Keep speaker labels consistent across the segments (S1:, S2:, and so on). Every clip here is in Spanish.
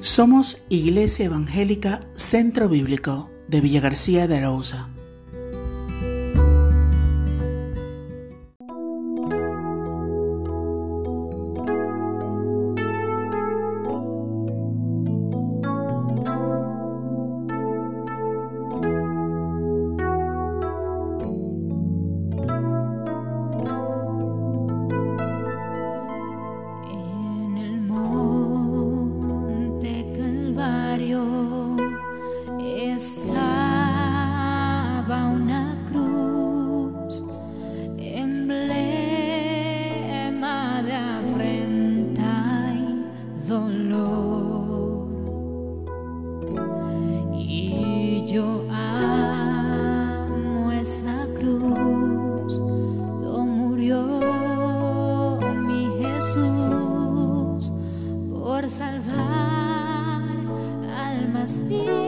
S1: Somos Iglesia Evangélica Centro Bíblico de Villa García de Arauza.
S2: dolor. Y yo amo esa cruz donde murió mi Jesús por salvar almas mías.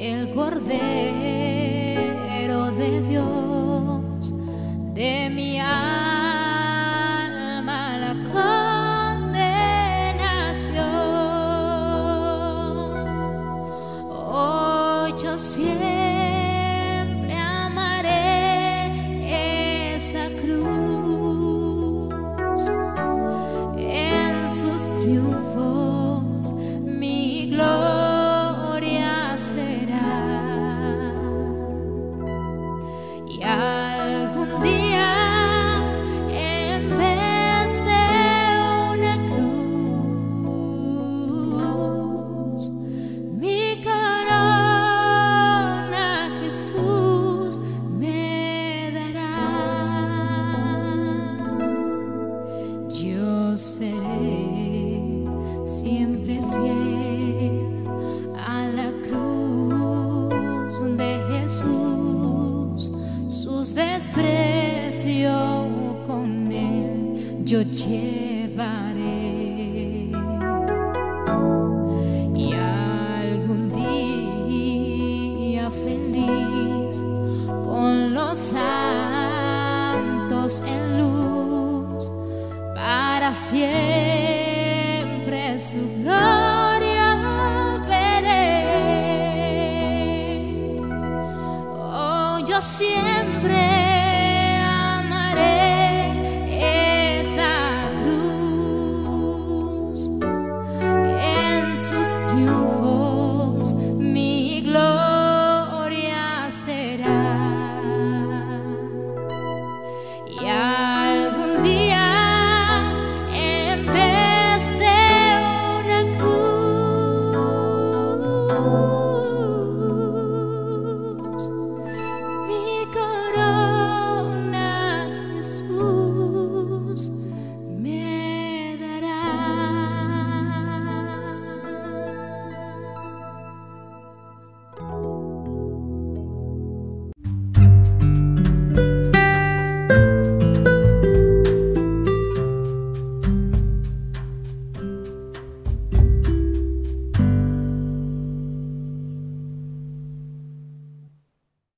S2: el Cordero de Dios, de mi alma la condenación. Oh, yo seré siempre fiel a la cruz de Jesús, sus desprecios con él yo llevaré. Y algún día feliz con los santos siempre su gloria veré. Oh, yo siempre.